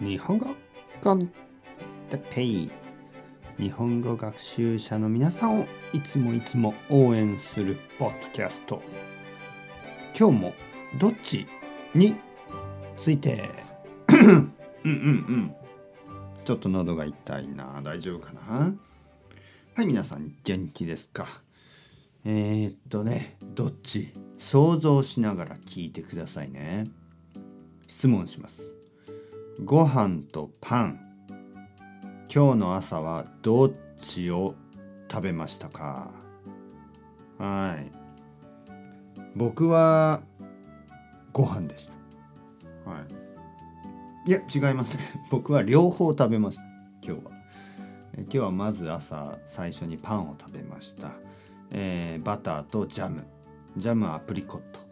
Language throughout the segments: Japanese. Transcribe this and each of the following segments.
日本語コンテペイ日本語学習者の皆さんをいつもいつも応援するポッドキャスト。今日もどっちについて？うんうんうん。ちょっと喉が痛いな。大丈夫かな？はい皆さん元気ですか？えー、っとねどっち？想像しながら聞いてくださいね。質問します。ご飯とパン。今日の朝はどっちを食べましたか？はい。僕はご飯でした。はい。いや違いますね。僕は両方食べました。今日は。今日はまず朝最初にパンを食べました、えー、バターとジャム。ジャムアプリコット。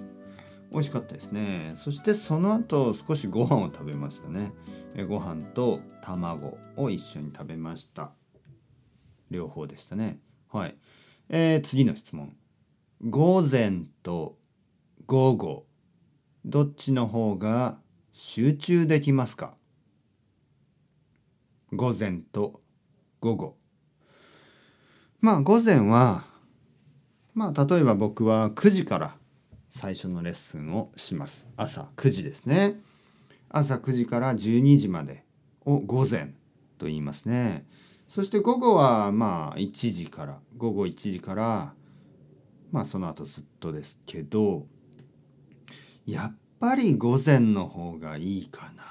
美味しかったですね。そしてその後少しご飯を食べましたね。ご飯と卵を一緒に食べました。両方でしたね。はい、えー、次の質問。午前と午後どっちの方が集中できますか？午前と午後。まあ午前はまあ例えば僕は9時から最初のレッスンをします。朝9時ですね。朝9時から12時までを午前と言いますね。そして午後はまあ1時から午後1時からまあその後ずっとですけどやっぱり午前の方がいいかな。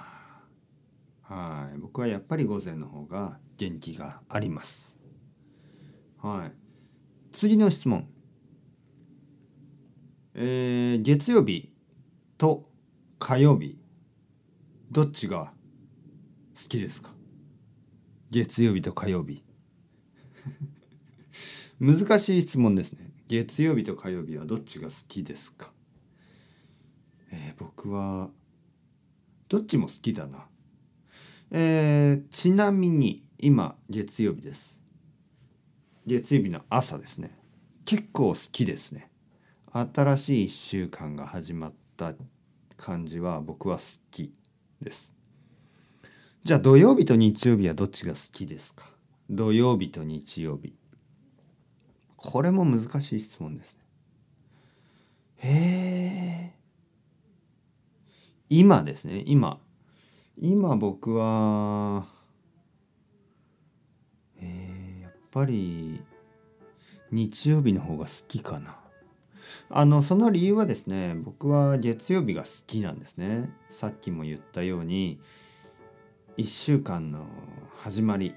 はい。僕はやっぱり午前の方が元気があります。はい。次の質問。えー、月曜日と火曜日どっちが好きですか？月曜日と火曜日。難しい質問ですね。月曜日と火曜日はどっちが好きですか？えー、僕はどっちも好きだな。えー、ちなみに今月曜日です。月曜日の朝ですね。結構好きですね。新しい1週間が始まった感じは僕は好きです。じゃあ土曜日と日曜日はどっちが好きですか？土曜日と日曜日。これも難しい質問ですね。へえ今ですね。今。今僕はえー、やっぱり日曜日の方が好きかな。あのその理由はですね僕は月曜日が好きなんですね。さっきも言ったように1週間の始まり、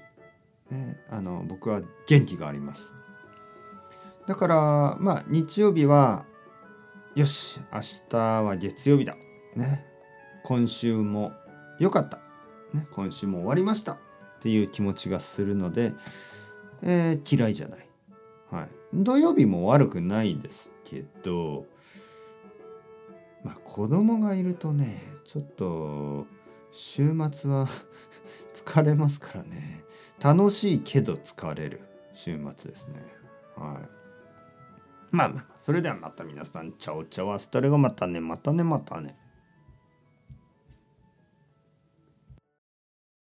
ね、あの僕は元気があります。だからまあ日曜日はよし明日は月曜日だ。ね今週も良かった、ね、今週も終わりました。っていう気持ちがするので、えー、嫌いじゃない、はい、土曜日も悪くないですけどまあ子供がいるとねちょっと週末は 疲れますからね。楽しいけど疲れる。週末ですね。はい。まあまあそれではまた皆さんチャオチャオアスタレゴまたねまたねまたね。